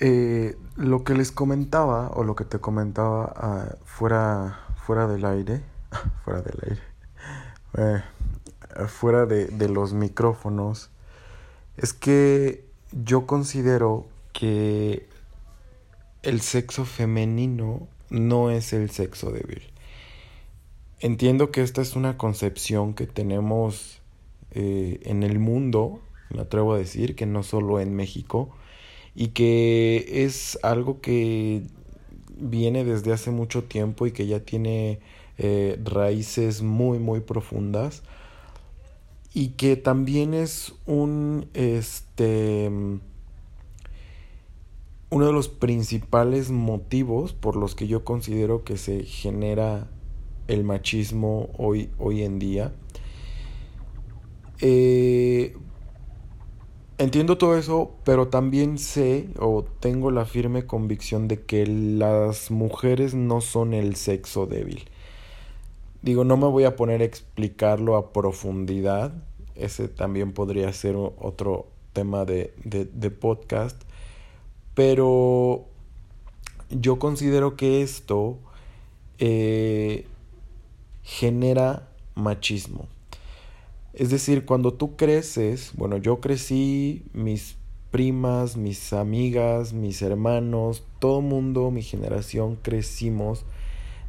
Eh, lo que les comentaba, o lo que te comentaba ah, fuera, fuera del aire, fuera del aire, eh, fuera de, de los micrófonos, es que yo considero que el sexo femenino no es el sexo débil. Entiendo que esta es una concepción que tenemos eh, en el mundo, me atrevo a decir, que no solo en México, y que es algo que viene desde hace mucho tiempo y que ya tiene eh, raíces muy muy profundas y que también es un este uno de los principales motivos por los que yo considero que se genera el machismo hoy, hoy en día. Eh, entiendo todo eso, pero también sé o tengo la firme convicción de que las mujeres no son el sexo débil. Digo, no me voy a poner a explicarlo a profundidad. Ese también podría ser otro tema de, de podcast pero yo considero que esto eh, genera machismo. Es decir, cuando tú creces, bueno, yo crecí, mis primas, mis amigas, mis hermanos, todo mundo, mi generación, crecimos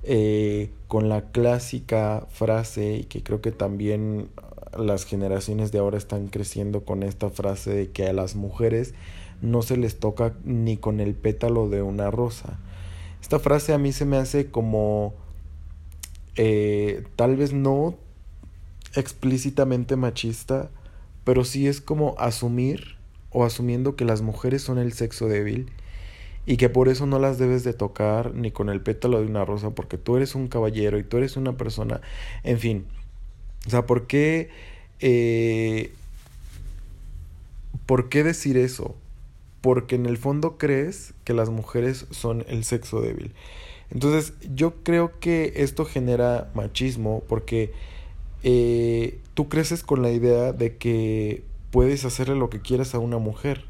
eh, con la clásica frase, y que creo que también las generaciones de ahora están creciendo con esta frase de que a las mujeres no se les toca ni con el pétalo de una rosa. Esta frase a mí se me hace como eh, tal vez no explícitamente machista, pero sí es como asumir o asumiendo que las mujeres son el sexo débil y que por eso no las debes de tocar ni con el pétalo de una rosa porque tú eres un caballero y tú eres una persona, en fin, o sea, ¿por qué, eh, ¿por qué decir eso? porque en el fondo crees que las mujeres son el sexo débil. Entonces yo creo que esto genera machismo porque eh, tú creces con la idea de que puedes hacerle lo que quieras a una mujer,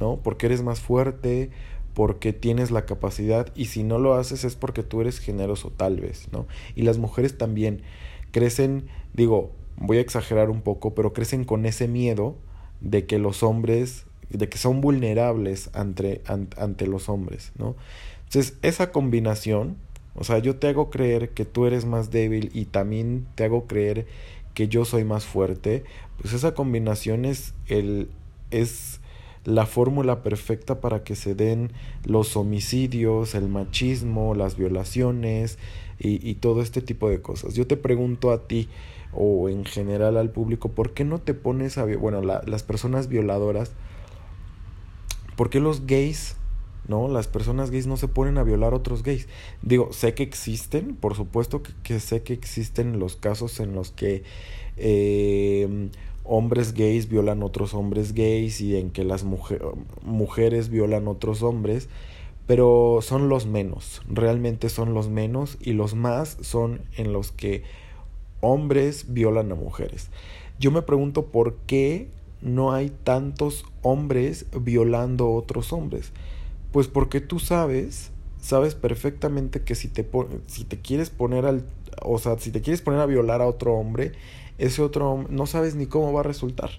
¿no? Porque eres más fuerte, porque tienes la capacidad y si no lo haces es porque tú eres generoso tal vez, ¿no? Y las mujeres también crecen, digo, voy a exagerar un poco, pero crecen con ese miedo de que los hombres de que son vulnerables ante, ante, los hombres, ¿no? Entonces, esa combinación, o sea, yo te hago creer que tú eres más débil y también te hago creer que yo soy más fuerte, pues esa combinación es, el, es la fórmula perfecta para que se den los homicidios, el machismo, las violaciones y, y todo este tipo de cosas. Yo te pregunto a ti, o en general al público, ¿por qué no te pones a... Bueno, las personas violadoras, ¿Por qué los gays, no? Las personas gays no se ponen a violar a otros gays. Digo, sé que existen, por supuesto que, sé que existen los casos en los que em, hombres gays violan otros hombres gays y en que las mujeres violan otros hombres, pero son los menos, realmente son los menos y los más son en los que hombres violan a mujeres. Yo me pregunto por qué no hay tantos hombres violando a otros hombres? Pues porque tú sabes, sabes perfectamente que si te, si te quieres poner al, o sea, si te quieres poner a violar a otro hombre, ese otro hombre no sabes ni cómo va a resultar.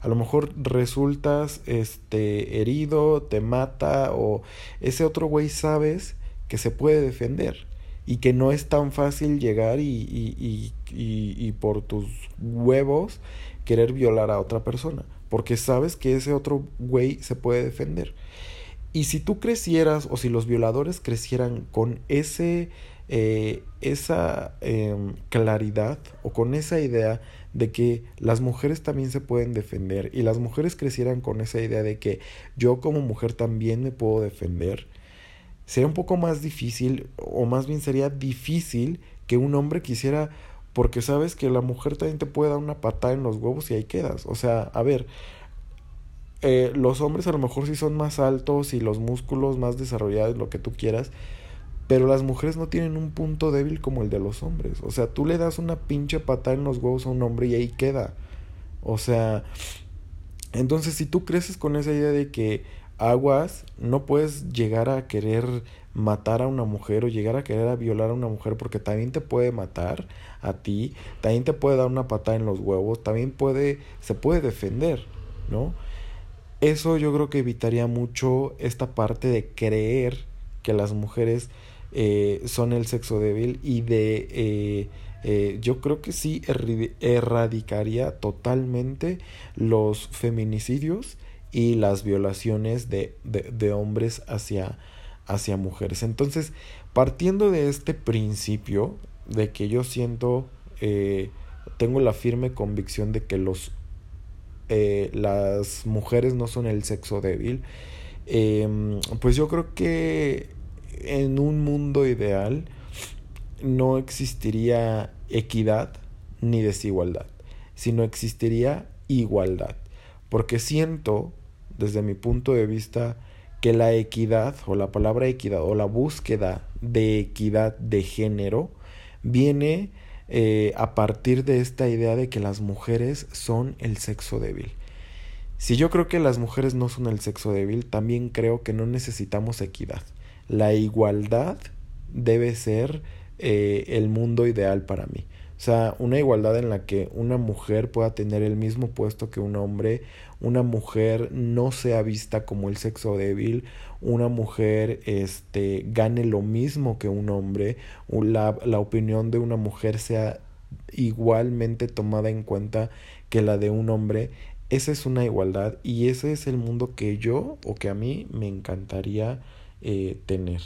A lo mejor resultas este herido, te mata o ese otro güey sabes que se puede defender y que no es tan fácil llegar y, y, y, y por tus huevos querer violar a otra persona, porque sabes que ese otro güey se puede defender. Y si tú crecieras o si los violadores crecieran con ese, eh, esa em, claridad o con esa idea de que las mujeres también se pueden defender y las mujeres crecieran con esa idea de que yo como mujer también me puedo defender, sería un poco más difícil o más bien sería difícil que un hombre quisiera porque sabes que la mujer también te puede dar una patada en los huevos y ahí quedas. O sea, a ver, eh, los hombres a lo mejor sí son más altos y los músculos más desarrollados, lo que tú quieras, pero las mujeres no tienen un punto débil como el de los hombres. O sea, tú le das una pinche patada en los huevos a un hombre y ahí queda. O sea, entonces si tú creces con esa idea de que aguas, no puedes llegar a querer matar a una mujer o llegar a querer a violar a una mujer porque también te puede matar a ti, también te puede dar una patada en los huevos, también puede, se puede defender, ¿no? Eso yo creo que evitaría mucho esta parte de creer que las mujeres eh, son el sexo débil y de eh, eh, yo creo que sí erradicaría totalmente los feminicidios y las violaciones de, de, hombres hacia, hacia mujeres. Entonces, partiendo de este principio de que yo siento, tengo la firme convicción de que los, eh, las mujeres no son el sexo débil, em, pues yo creo que en un mundo ideal no existiría equidad ni desigualdad, sino existiría igualdad. Porque siento desde mi punto de vista, que la equidad o la palabra equidad o la búsqueda de equidad de género viene eh, a partir de esta idea de que las mujeres son el sexo débil. Si yo creo que las mujeres no son el sexo débil, también creo que no necesitamos equidad. La igualdad debe ser eh, el mundo ideal para mí. O sea, una igualdad en la que una mujer pueda tener el mismo puesto que un hombre, una mujer no sea vista como el sexo débil, una mujer este, gane lo mismo que un hombre, la, la opinión de una mujer sea igualmente tomada en cuenta que la de un hombre. Esa es una igualdad y ese es el mundo que yo o que a mí me encantaría eh, tener.